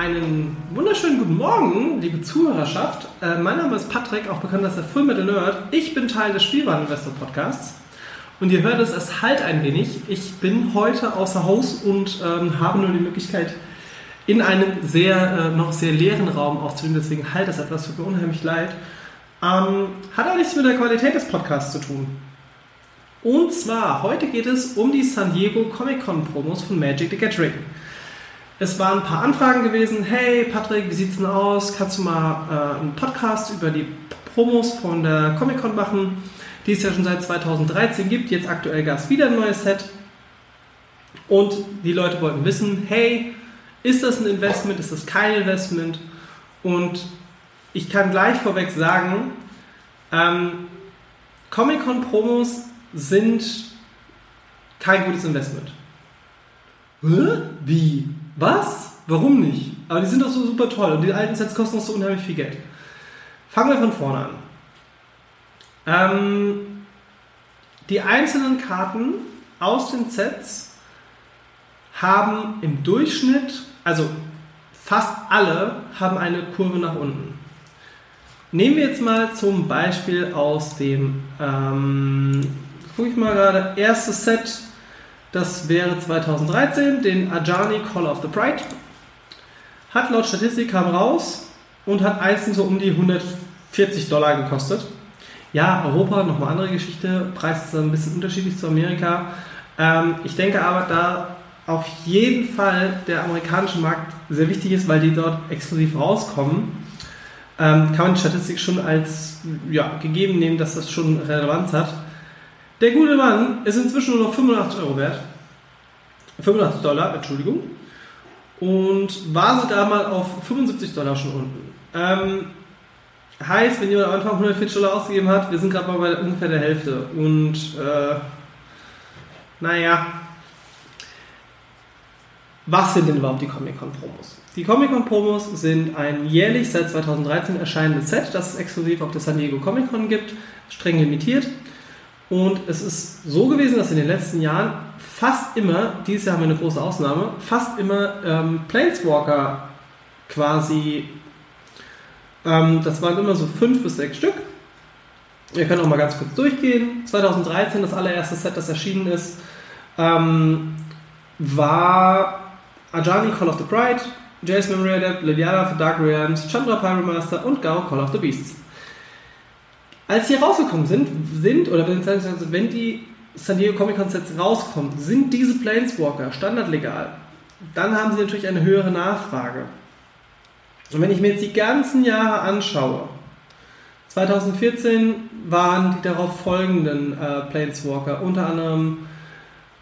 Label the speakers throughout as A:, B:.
A: Einen wunderschönen guten Morgen, liebe Zuhörerschaft. Äh, mein Name ist Patrick, auch bekannt als der Full Metal Nerd. Ich bin Teil des Spielwareninvestor Podcasts. Und ihr hört es, es halt ein wenig. Ich bin heute außer Haus und ähm, habe nur die Möglichkeit, in einem sehr, äh, noch sehr leeren Raum aufzunehmen. Deswegen halt es etwas, tut mir unheimlich leid. Ähm, hat aber nichts mit der Qualität des Podcasts zu tun. Und zwar, heute geht es um die San Diego Comic Con Promos von Magic the Gathering. Es waren ein paar Anfragen gewesen. Hey Patrick, wie sieht's denn aus? Kannst du mal äh, einen Podcast über die Promos von der Comic Con machen, die es ja schon seit 2013 gibt. Jetzt aktuell gab es wieder ein neues Set. Und die Leute wollten wissen, hey, ist das ein Investment? Ist das kein Investment? Und ich kann gleich vorweg sagen, ähm, Comic-Con-Promos sind kein gutes Investment. Hä? Wie? Was? Warum nicht? Aber die sind doch so super toll und die alten Sets kosten doch so unheimlich viel Geld. Fangen wir von vorne an. Ähm, die einzelnen Karten aus den Sets haben im Durchschnitt, also fast alle, haben eine Kurve nach unten. Nehmen wir jetzt mal zum Beispiel aus dem, ähm, gucke ich mal gerade, erstes Set das wäre 2013, den Ajani Call of the Pride. Hat laut Statistik kam raus und hat einzeln so um die 140 Dollar gekostet. Ja, Europa, nochmal andere Geschichte. Preis ist ein bisschen unterschiedlich zu Amerika. Ähm, ich denke aber, da auf jeden Fall der amerikanische Markt sehr wichtig ist, weil die dort exklusiv rauskommen, ähm, kann man die Statistik schon als ja, gegeben nehmen, dass das schon Relevanz hat. Der gute Mann ist inzwischen nur noch 85 Euro wert. 85 Dollar, Entschuldigung. Und war sogar mal auf 75 Dollar schon unten. Ähm, heißt, wenn jemand am Anfang 140 Dollar ausgegeben hat, wir sind gerade mal bei ungefähr der Hälfte. Und äh, naja, was sind denn überhaupt die Comic-Con-Promos? Die Comic-Con-Promos sind ein jährlich seit 2013 erscheinendes Set, das es exklusiv auf der San Diego Comic-Con gibt, streng limitiert. Und es ist so gewesen, dass in den letzten Jahren fast immer, dieses Jahr haben wir eine große Ausnahme, fast immer ähm, Planeswalker quasi, ähm, das waren immer so fünf bis sechs Stück. Wir können auch mal ganz kurz durchgehen. 2013, das allererste Set, das erschienen ist, ähm, war Ajani Call of the Pride, Jace Memory Adept, Liliana for Dark Realms, Chandra Pyromaster und Gao Call of the Beasts. Als die rausgekommen sind, sind oder wenn die San Diego Comic Con Sets rauskommen, sind diese Planeswalker standardlegal. Dann haben sie natürlich eine höhere Nachfrage. Und wenn ich mir jetzt die ganzen Jahre anschaue, 2014 waren die darauf folgenden äh, Planeswalker, unter anderem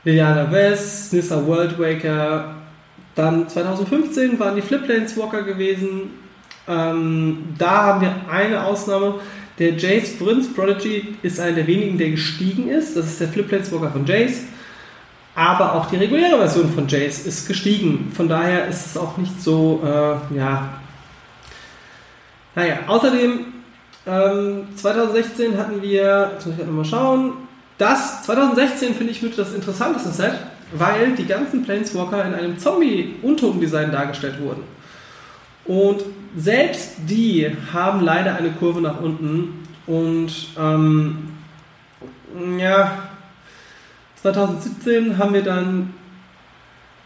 A: Liliana West, Nissa Worldwaker, dann 2015 waren die Flip Planeswalker gewesen. Ähm, da haben wir eine Ausnahme. Der Jace Prince Prodigy ist einer der wenigen, der gestiegen ist. Das ist der Flip Planeswalker von Jace. Aber auch die reguläre Version von Jace ist gestiegen. Von daher ist es auch nicht so, äh, ja. Naja, außerdem ähm, 2016 hatten wir, jetzt muss ich mal schauen, das 2016 finde ich mit das interessanteste Set, weil die ganzen Planeswalker in einem Zombie-Untoten-Design dargestellt wurden. Und selbst die haben leider eine Kurve nach unten. Und ähm, ja, 2017 haben wir dann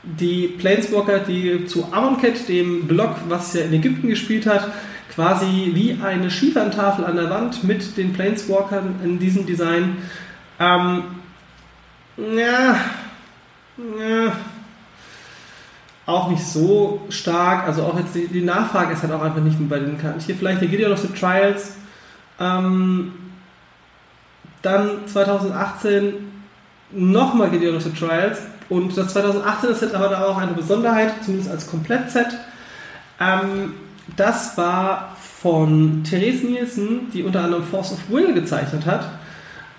A: die Planeswalker, die zu Amonkhet, dem Block, was ja in Ägypten gespielt hat, quasi wie eine Schieferntafel an der Wand mit den Planeswalkern in diesem Design. Ähm, ja, ja, auch nicht so stark. Also auch jetzt die, die, Nachfrage ist halt auch einfach nicht bei den Karten. Hier vielleicht der Gideon of the Trials. Ähm, dann 2018 nochmal Gideon of the Trials. Und das 2018 ist jetzt aber da auch eine Besonderheit, zumindest als Komplettset. Ähm, das war von Therese Nielsen, die unter anderem Force of Will gezeichnet hat.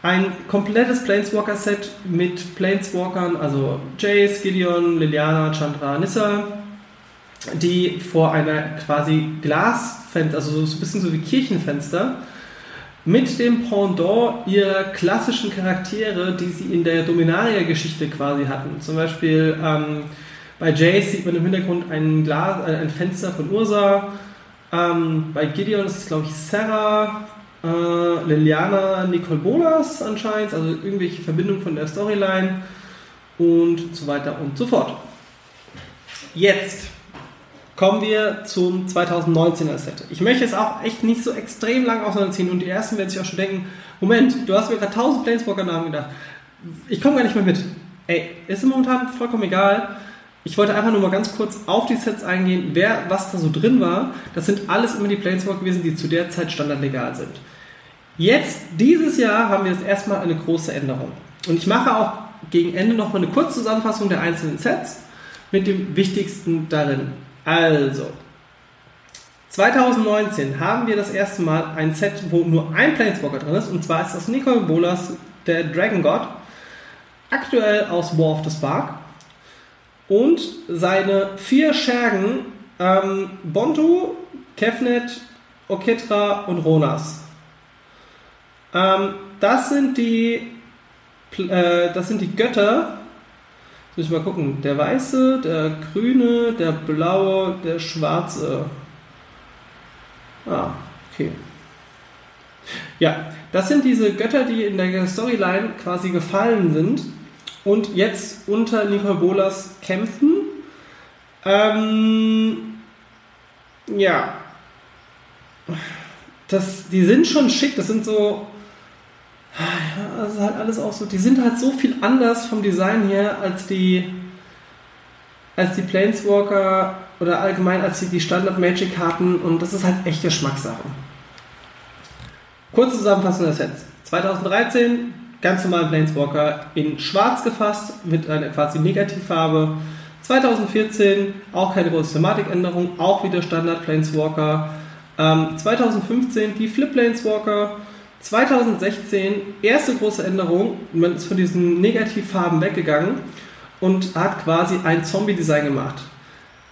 A: Ein komplettes Planeswalker-Set mit Planeswalkern, also Jace, Gideon, Liliana, Chandra, Nissa, die vor einer quasi Glasfenster, also so ein bisschen so wie Kirchenfenster, mit dem Pendant ihrer klassischen Charaktere, die sie in der Dominaria-Geschichte quasi hatten. Zum Beispiel ähm, bei Jace sieht man im Hintergrund ein, Glas, äh, ein Fenster von Ursa. Ähm, bei Gideon ist es, glaube ich, Sarah äh, Liliana Nicole Bolas anscheinend, also irgendwelche Verbindungen von der Storyline und so weiter und so fort. Jetzt kommen wir zum 2019er Set. Ich möchte es auch echt nicht so extrem lang auseinanderziehen und die ersten werden sich auch schon denken, Moment, du hast mir gerade 1000 Planeswalker-Namen gedacht. Ich komme gar nicht mehr mit. Ey, ist momentan vollkommen egal. Ich wollte einfach nur mal ganz kurz auf die Sets eingehen, wer was da so drin war. Das sind alles immer die Planeswalker gewesen, die zu der Zeit standardlegal sind. Jetzt, dieses Jahr, haben wir jetzt erstmal eine große Änderung. Und ich mache auch gegen Ende nochmal eine Kurzzusammenfassung der einzelnen Sets mit dem Wichtigsten darin. Also, 2019 haben wir das erste Mal ein Set, wo nur ein Planeswalker drin ist, und zwar ist das Nicole Bolas, der Dragon God, aktuell aus War of the Spark. Und seine vier Schergen, ähm, Bontu, Kefnet, Oketra und Ronas. Ähm, das sind die äh, das sind die Götter. Muss ich mal gucken. Der weiße, der grüne, der blaue, der schwarze. Ah, okay. Ja, das sind diese Götter, die in der Storyline quasi gefallen sind und jetzt unter Nicole Bolas kämpfen. Ähm, ja. Das, die sind schon schick, das sind so. Das ist halt alles auch so. Die sind halt so viel anders vom Design her als die. als die Planeswalker oder allgemein als die, die Standard Magic Karten und das ist halt echt Geschmackssache. Kurze Zusammenfassung des Sets. 2013 ganz normalen Planeswalker in schwarz gefasst mit einer quasi Negativfarbe. 2014 auch keine große Thematikänderung, auch wieder Standard Planeswalker. Ähm, 2015 die Flip Planeswalker. 2016 erste große Änderung, man ist von diesen Negativfarben weggegangen und hat quasi ein Zombie-Design gemacht.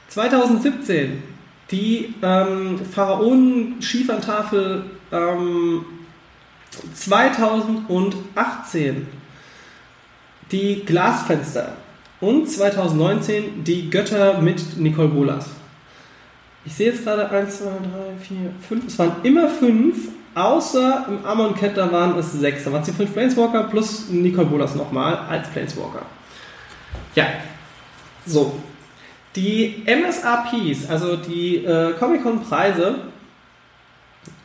A: 2017 die ähm, Pharaonen-Schieferntafel ähm, 2018 die Glasfenster und 2019 die Götter mit Nicole Bolas. Ich sehe jetzt gerade 1, 2, 3, 4, 5. Es waren immer 5, außer im Amon Cat, da waren es 6. Da waren es die 5 Planeswalker plus Nicole Bolas nochmal als Planeswalker. Ja, so. Die MSRPs, also die äh, Comic-Con-Preise,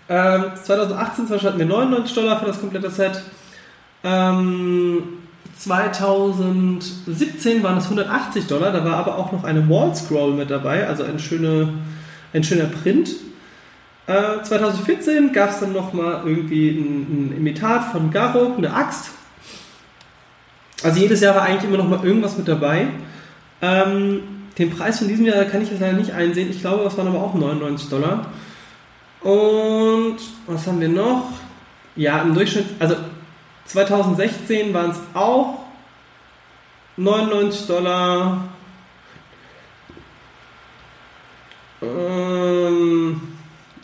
A: ähm, 2018 zum hatten wir 99 Dollar für das komplette Set. Ähm, 2017 waren es 180 Dollar, da war aber auch noch eine Wall Scroll mit dabei, also ein, schöne, ein schöner Print. Äh, 2014 gab es dann nochmal irgendwie ein, ein, Imitat von Garok, eine Axt. Also jedes Jahr war eigentlich immer noch mal irgendwas mit dabei. Ähm, den Preis von diesem Jahr kann ich jetzt leider nicht einsehen. Ich glaube, das waren aber auch 99 Dollar. Und was haben wir noch? Ja, im Durchschnitt, also 2016 waren es auch 99 Dollar.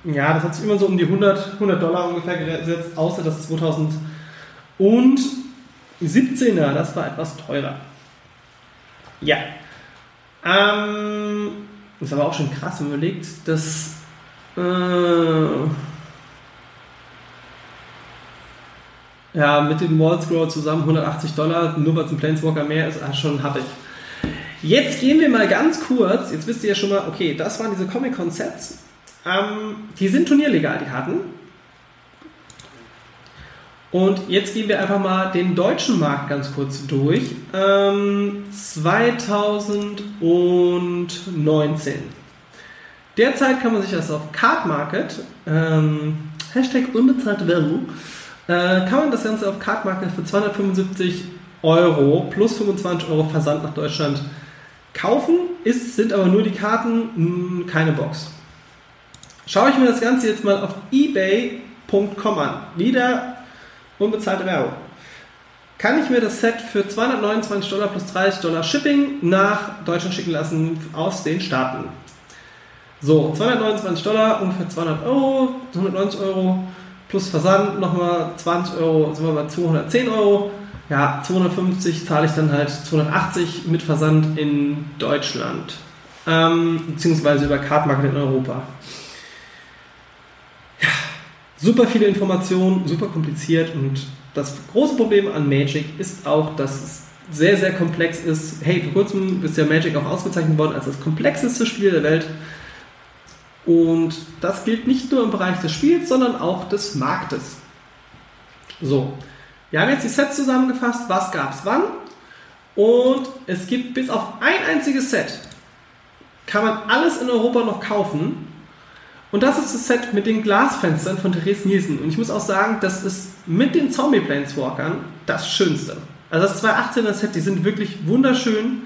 A: Ja, das hat sich immer so um die 100, 100 Dollar ungefähr gesetzt, außer das 2017er, das war etwas teurer. Ja. Ähm, ist aber auch schon krass, wenn man überlegt, dass äh, ja, mit dem Wall Scroll zusammen 180 Dollar, nur weil es ein Planeswalker mehr ist, ah, schon ich. Jetzt gehen wir mal ganz kurz, jetzt wisst ihr ja schon mal, okay, das waren diese Comic-Con-Sets. Ähm, die sind turnierlegal, die Karten. Und jetzt gehen wir einfach mal den deutschen Markt ganz kurz durch. Ähm, 2019. Derzeit kann man sich das auf Card Market, ähm, Hashtag unbezahlte Werbung, äh, kann man das Ganze auf Card Market für 275 Euro plus 25 Euro Versand nach Deutschland kaufen. Ist, sind aber nur die Karten, mh, hm, keine Box. Schaue ich mir das Ganze jetzt mal auf ebay.com an. Wieder unbezahlte Werbung. Kann ich mir das Set für 229 Dollar plus 30 Dollar Shipping nach Deutschland schicken lassen aus den Staaten. So, 229 Dollar, ungefähr 200 Euro, 190 Euro plus Versand nochmal 20 Euro, sind wir bei 210 Euro. Ja, 250 zahle ich dann halt 280 mit Versand in Deutschland. Ähm, beziehungsweise über Cardmarket in Europa. Super viele Informationen, super kompliziert und das große Problem an Magic ist auch, dass es sehr, sehr komplex ist. Hey, vor kurzem ist ja Magic auch ausgezeichnet worden als das komplexeste Spiel der Welt. Und das gilt nicht nur im Bereich des Spiels, sondern auch des Marktes. So, wir haben jetzt die Sets zusammengefasst, was gab es wann. Und es gibt bis auf ein einziges Set, kann man alles in Europa noch kaufen. Und das ist das Set mit den Glasfenstern von Therese Nielsen. Und ich muss auch sagen, das ist mit den Zombie Planeswalkern das Schönste. Also das 218er Set, die sind wirklich wunderschön.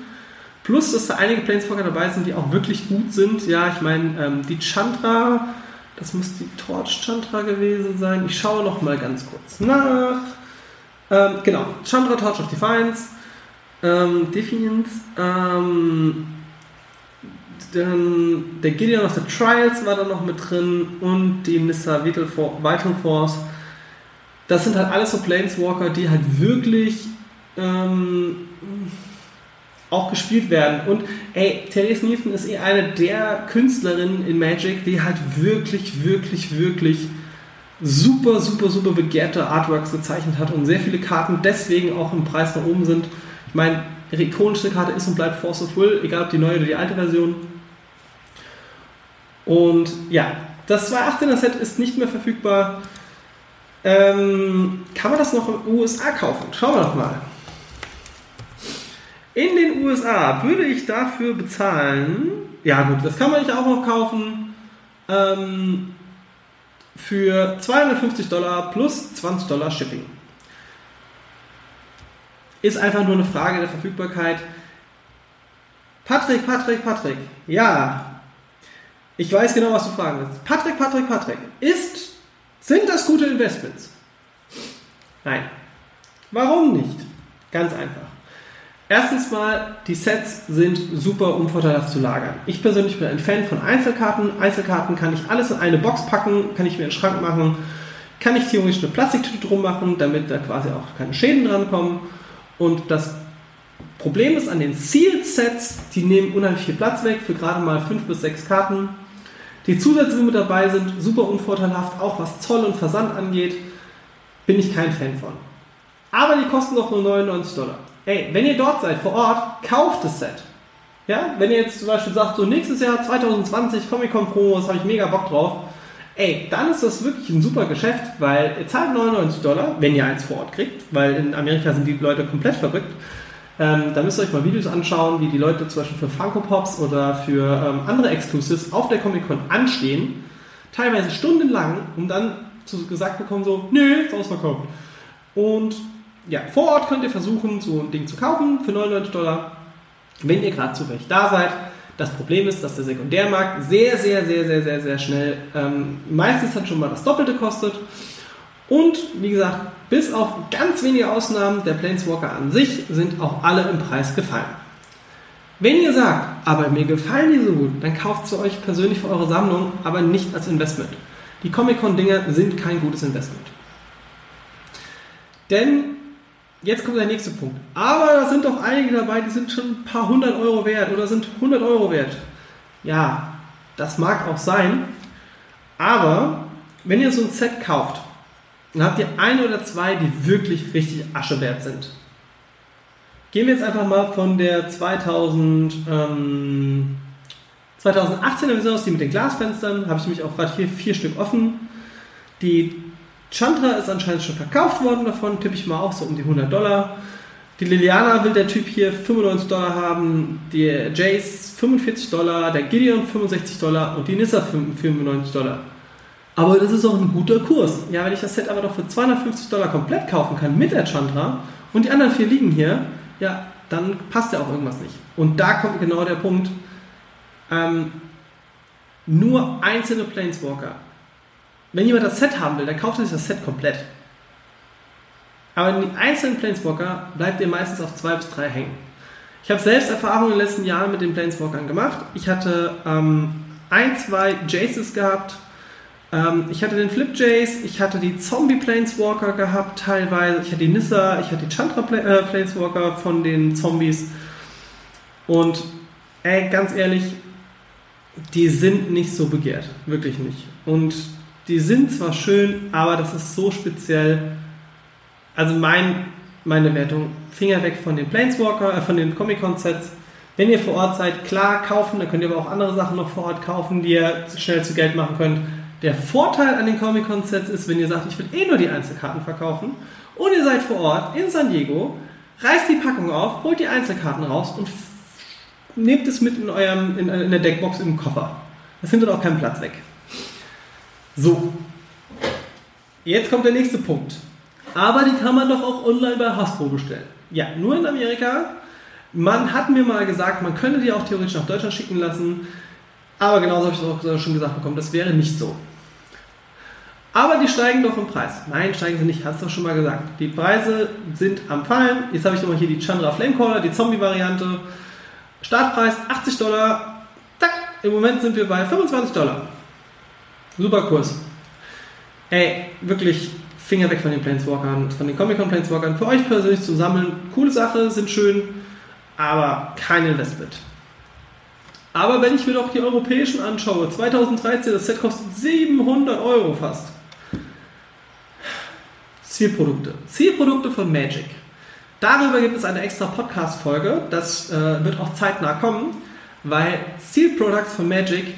A: Plus, dass da einige Planeswalker dabei sind, die auch wirklich gut sind. Ja, ich meine, ähm, die Chandra, das muss die Torch Chandra gewesen sein. Ich schaue noch mal ganz kurz nach. Ähm, genau, Chandra Torch of Defiance, ähm, Defiance, ähm, dann der Gideon of the Trials war da noch mit drin und die Mr. Vital, For Vital Force. Das sind halt alles so Planeswalker, die halt wirklich ähm, auch gespielt werden. Und ey, Therese Nielsen ist eh eine der Künstlerinnen in Magic, die halt wirklich, wirklich, wirklich super, super, super begehrte Artworks gezeichnet hat und sehr viele Karten deswegen auch im Preis nach oben sind. Ich meine, ihre ikonische Karte ist und bleibt Force of Will, egal ob die neue oder die alte Version. Und ja, das 218er Set ist nicht mehr verfügbar. Ähm, kann man das noch in den USA kaufen? Schauen wir doch mal. In den USA würde ich dafür bezahlen, ja gut, das kann man nicht auch noch kaufen, ähm, für 250 Dollar plus 20 Dollar Shipping. Ist einfach nur eine Frage der Verfügbarkeit. Patrick, Patrick, Patrick. Ja, ich weiß genau, was du fragen willst. Patrick, Patrick, Patrick. Ist, sind das gute Investments? Nein. Warum nicht? Ganz einfach. Erstens mal, die Sets sind super unvorteilhaft zu lagern. Ich persönlich bin ein Fan von Einzelkarten. Einzelkarten kann ich alles in eine Box packen, kann ich mir in den Schrank machen, kann ich theoretisch eine Plastiktüte drum machen, damit da quasi auch keine Schäden dran kommen. Und das Problem ist an den Sealed Sets, die nehmen unheimlich viel Platz weg für gerade mal 5 bis 6 Karten. Die Zusätze, die mit dabei sind, super unvorteilhaft, auch was Zoll und Versand angeht, bin ich kein Fan von. Aber die kosten doch nur 99 Dollar. Ey, wenn ihr dort seid, vor Ort, kauft das Set. Ja, wenn ihr jetzt zum Beispiel sagt, so nächstes Jahr 2020 Comic-Con Promos, habe ich mega Bock drauf. Ey, dann ist das wirklich ein super Geschäft, weil ihr zahlt 99 Dollar, wenn ihr eins vor Ort kriegt, weil in Amerika sind die Leute komplett verrückt. Ähm, da müsst ihr euch mal Videos anschauen, wie die Leute zum Beispiel für Funko Pops oder für ähm, andere Exclusives auf der Comic Con anstehen, teilweise stundenlang, um dann zu, gesagt bekommen so, nö, ist ausverkauft. Und ja, vor Ort könnt ihr versuchen, so ein Ding zu kaufen für 99 Dollar, wenn ihr gerade zufällig da seid. Das Problem ist, dass der Sekundärmarkt sehr, sehr, sehr, sehr, sehr, sehr schnell ähm, meistens dann schon mal das Doppelte kostet. Und wie gesagt, bis auf ganz wenige Ausnahmen der Planeswalker an sich sind auch alle im Preis gefallen. Wenn ihr sagt, aber mir gefallen die so gut, dann kauft sie euch persönlich für eure Sammlung, aber nicht als Investment. Die Comic-Con-Dinger sind kein gutes Investment. Denn jetzt kommt der nächste Punkt. Aber da sind doch einige dabei, die sind schon ein paar hundert Euro wert oder sind 100 Euro wert. Ja, das mag auch sein. Aber wenn ihr so ein Set kauft, dann habt ihr ein oder zwei, die wirklich richtig Asche wert sind. Gehen wir jetzt einfach mal von der 2000, ähm, 2018er Version aus, die mit den Glasfenstern, habe ich nämlich auch gerade hier vier Stück offen. Die Chandra ist anscheinend schon verkauft worden davon, tippe ich mal auch so um die 100 Dollar. Die Liliana will der Typ hier 95 Dollar haben, der Jace 45 Dollar, der Gideon 65 Dollar und die Nissa 95 Dollar. Aber das ist auch ein guter Kurs. Ja, wenn ich das Set aber doch für 250 Dollar komplett kaufen kann mit der Chandra und die anderen vier liegen hier, ja, dann passt ja auch irgendwas nicht. Und da kommt genau der Punkt. Ähm, nur einzelne Planeswalker wenn jemand das Set haben will, dann kauft er sich das Set komplett. Aber in den einzelnen Planeswalker bleibt ihr meistens auf zwei bis drei hängen. Ich habe selbst Erfahrungen in den letzten Jahren mit den Planeswalkern gemacht. Ich hatte ähm, ein, zwei Jaces gehabt. Ähm, ich hatte den Flip Jace, ich hatte die Zombie Planeswalker gehabt teilweise. Ich hatte die Nissa, ich hatte die Chandra äh, Planeswalker von den Zombies. Und ey, ganz ehrlich, die sind nicht so begehrt. Wirklich nicht. Und die sind zwar schön, aber das ist so speziell. Also mein, meine Wertung, Finger weg von den Planeswalker, äh, von den Comic-Con-Sets. Wenn ihr vor Ort seid, klar kaufen, dann könnt ihr aber auch andere Sachen noch vor Ort kaufen, die ihr schnell zu Geld machen könnt. Der Vorteil an den Comic-Con-Sets ist, wenn ihr sagt, ich will eh nur die Einzelkarten verkaufen und ihr seid vor Ort in San Diego, reißt die Packung auf, holt die Einzelkarten raus und nehmt es mit in, eurem, in, in der Deckbox im Koffer. Das dann auch keinen Platz weg. So. Jetzt kommt der nächste Punkt. Aber die kann man doch auch online bei Hasbro bestellen. Ja, nur in Amerika. Man hat mir mal gesagt, man könnte die auch theoretisch nach Deutschland schicken lassen. Aber genauso habe ich es auch schon gesagt bekommen, das wäre nicht so. Aber die steigen doch im Preis. Nein, steigen sie nicht, hast du doch schon mal gesagt. Die Preise sind am Fallen. Jetzt habe ich nochmal hier die Chandra Flamecaller, die Zombie-Variante. Startpreis 80 Dollar. Zack, im Moment sind wir bei 25 Dollar. Super Kurs. Ey, wirklich Finger weg von den Planeswalkern, von den Comic-Con Planeswalkern. Für euch persönlich zu sammeln, coole Sache, sind schön, aber kein Investment. Aber wenn ich mir doch die europäischen anschaue, 2013, das Set kostet 700 Euro fast. Zielprodukte. Zielprodukte von Magic. Darüber gibt es eine extra Podcast-Folge, das äh, wird auch zeitnah kommen, weil Zielproducts von Magic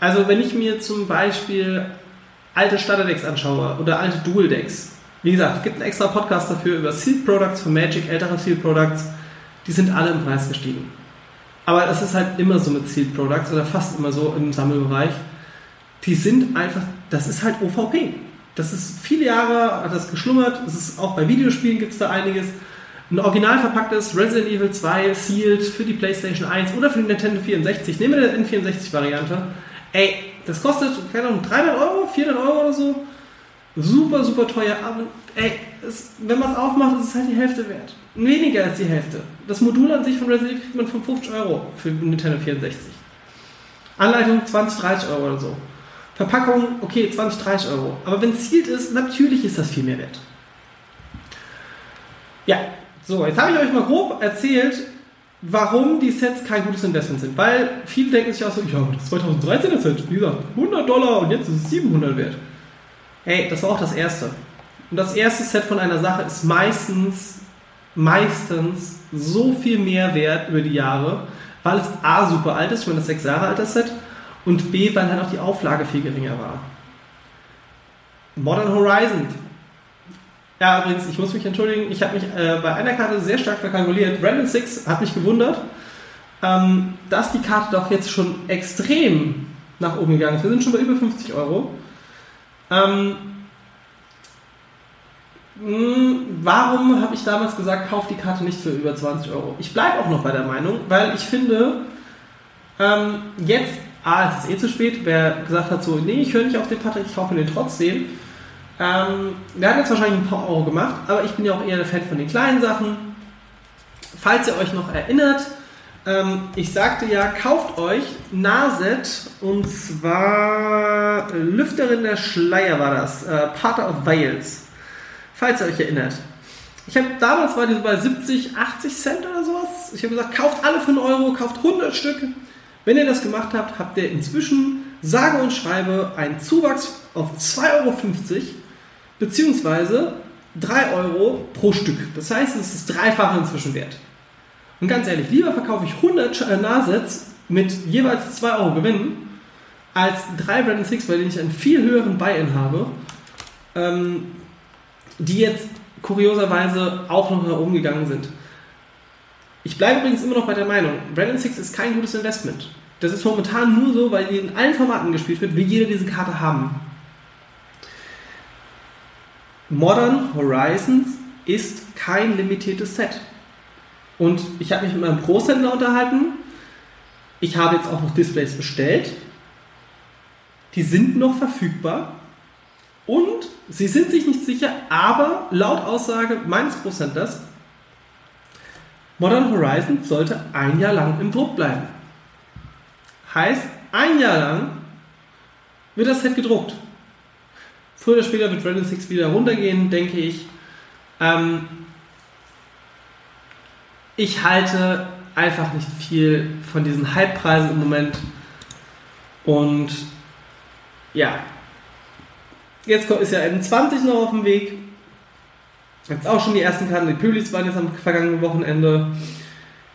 A: Also wenn ich mir zum Beispiel alte Starterdecks anschaue oder alte Dual-Decks, wie gesagt, es gibt einen extra Podcast dafür über Sealed Products von Magic, ältere Sealed Products, die sind alle im Preis gestiegen. Aber das ist halt immer so mit Sealed Products oder fast immer so im Sammelbereich. Die sind einfach, das ist halt OVP. Das ist viele Jahre, hat das geschlummert. Es ist auch bei Videospielen gibt es da einiges. Ein original verpacktes Resident Evil 2 Sealed für die PlayStation 1 oder für die Nintendo 64. Nehmen wir die N64-Variante. Ey, das kostet, keine Ahnung, 300 Euro, 400 Euro oder so. Super, super teuer. Aber ey, es, wenn man es aufmacht, ist es halt die Hälfte wert. Weniger als die Hälfte. Das Modul an sich von Resident Evil kriegt man 55 Euro für Nintendo 64. Anleitung 20, 30 Euro oder so. Verpackung, okay, 20, 30 Euro. Aber wenn es zielt ist, natürlich ist das viel mehr wert. Ja, so, jetzt habe ich euch mal grob erzählt, warum die Sets kein gutes Investment sind. Weil viele denken sich auch so, ja, das 2013er Set, wie gesagt, 100 Dollar und jetzt ist es 700 wert. Hey, das war auch das erste. Und das erste Set von einer Sache ist meistens, meistens so viel mehr wert über die Jahre, weil es A super alt ist, ich meine das 6 Jahre alter Set, und B, weil halt auch die Auflage viel geringer war. Modern Horizon. Ja, übrigens, ich muss mich entschuldigen, ich habe mich äh, bei einer Karte sehr stark verkalkuliert. Brandon Six hat mich gewundert, ähm, dass die Karte doch jetzt schon extrem nach oben gegangen ist. Wir sind schon bei über 50 Euro. Ähm, mh, warum habe ich damals gesagt, kauf die Karte nicht für über 20 Euro? Ich bleibe auch noch bei der Meinung, weil ich finde, ähm, jetzt A, es ist eh zu spät. Wer gesagt hat, so, nee, ich höre nicht auf den Patrick, ich kaufe den trotzdem. Ähm, der hat jetzt wahrscheinlich ein paar Euro gemacht, aber ich bin ja auch eher der Fan von den kleinen Sachen. Falls ihr euch noch erinnert, ähm, ich sagte ja, kauft euch Naset und zwar Lüfterin der Schleier war das, äh, Pater of Wales. Falls ihr euch erinnert. Ich habe damals war die bei 70, 80 Cent oder sowas. Ich habe gesagt, kauft alle für einen Euro, kauft 100 Stück. Wenn ihr das gemacht habt, habt ihr inzwischen sage und schreibe einen Zuwachs auf 2,50 Euro beziehungsweise 3 Euro pro Stück. Das heißt, es ist dreifache inzwischen wert. Und ganz ehrlich, lieber verkaufe ich 100 äh, Nasets mit jeweils 2 Euro Gewinn als 3 Brandon Six, bei denen ich einen viel höheren Buy-in habe, ähm, die jetzt kurioserweise auch noch nach oben gegangen sind. Ich bleibe übrigens immer noch bei der Meinung, Brandon Six ist kein gutes Investment. Das ist momentan nur so, weil in allen Formaten gespielt wird, will jeder diese Karte haben. Modern Horizons ist kein limitiertes Set. Und ich habe mich mit meinem Großhändler unterhalten. Ich habe jetzt auch noch Displays bestellt. Die sind noch verfügbar. Und sie sind sich nicht sicher, aber laut Aussage meines Großhändlers Modern Horizon sollte ein Jahr lang im Druck bleiben. Heißt, ein Jahr lang wird das Set gedruckt. Früher oder später wird Rainbow Six wieder runtergehen, denke ich. Ähm, ich halte einfach nicht viel von diesen Hypepreisen im Moment. Und ja, jetzt ist ja M20 noch auf dem Weg. Jetzt auch schon die ersten Karten. Die Pölis waren jetzt am vergangenen Wochenende.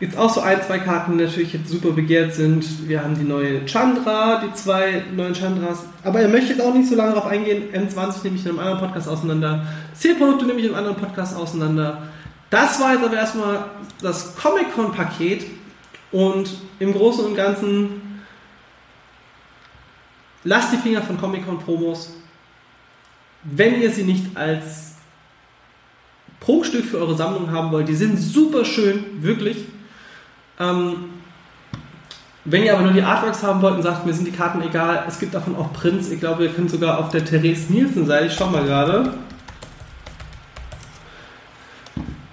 A: Jetzt auch so ein, zwei Karten, die natürlich jetzt super begehrt sind. Wir haben die neue Chandra, die zwei neuen Chandras. Aber er möchte jetzt auch nicht so lange darauf eingehen. M20 nehme ich in einem anderen Podcast auseinander. Zielprodukte nehme ich in einem anderen Podcast auseinander. Das war jetzt aber erstmal das Comic-Con-Paket. Und im Großen und Ganzen lasst die Finger von Comic-Con-Promos. Wenn ihr sie nicht als Prunkstück für eure Sammlung haben wollt. Die sind super schön, wirklich. Ähm, wenn ihr aber nur die Artworks haben wollt und sagt, mir sind die Karten egal, es gibt davon auch Prints. Ich glaube, ihr könnt sogar auf der Therese Nielsen Seite, ich schau mal gerade.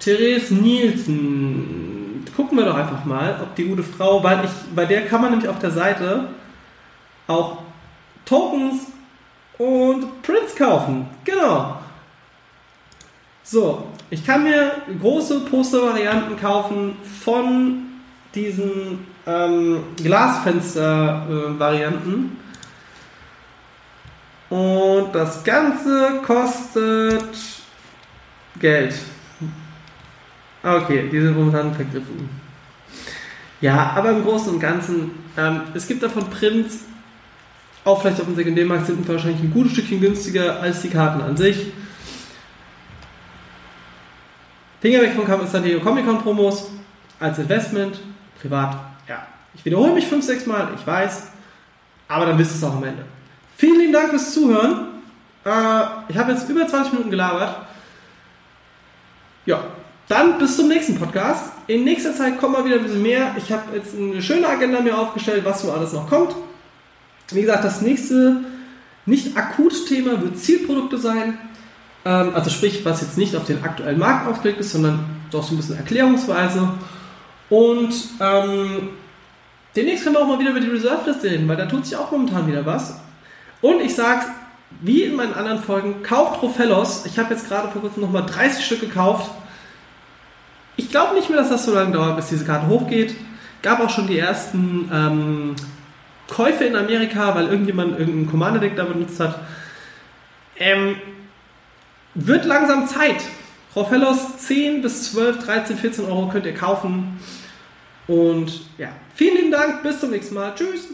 A: Therese Nielsen. Gucken wir doch einfach mal, ob die gute Frau, weil ich, bei der kann man nämlich auf der Seite auch Tokens und Prints kaufen. Genau. So, ich kann mir große Postervarianten kaufen von diesen ähm, Glasfenster-Varianten. Und das Ganze kostet Geld. Okay, die sind momentan vergriffen. Ja, aber im Großen und Ganzen, ähm, es gibt davon Prints Auch vielleicht auf dem Sekundärmarkt sind wahrscheinlich ein gutes Stückchen günstiger als die Karten an sich. Finger weg von San Diego Comic Con Promos als Investment, privat. Ja, ich wiederhole mich fünf, sechs Mal, ich weiß, aber dann wisst ihr es auch am Ende. Vielen lieben Dank fürs Zuhören. Äh, ich habe jetzt über 20 Minuten gelabert. Ja, dann bis zum nächsten Podcast. In nächster Zeit kommt mal wieder ein bisschen mehr. Ich habe jetzt eine schöne Agenda mir aufgestellt, was so alles noch kommt. Wie gesagt, das nächste nicht akut Thema wird Zielprodukte sein. Ähm, also sprich, was jetzt nicht auf den aktuellen Markt aufgelegt ist, sondern doch so ein bisschen erklärungsweise. Und ähm, demnächst können wir auch mal wieder über die Reserve-Liste reden, weil da tut sich auch momentan wieder was. Und ich sage wie in meinen anderen Folgen, kauft Rofellos. Ich habe jetzt gerade vor kurzem nochmal 30 Stück gekauft. Ich glaube nicht mehr, dass das so lange dauert, bis diese Karte hochgeht. Gab auch schon die ersten ähm, Käufe in Amerika, weil irgendjemand irgendein Commander-Deck da benutzt hat. Ähm, wird langsam Zeit. Rofellos 10 bis 12, 13, 14 Euro könnt ihr kaufen. Und ja, vielen lieben Dank. Bis zum nächsten Mal. Tschüss.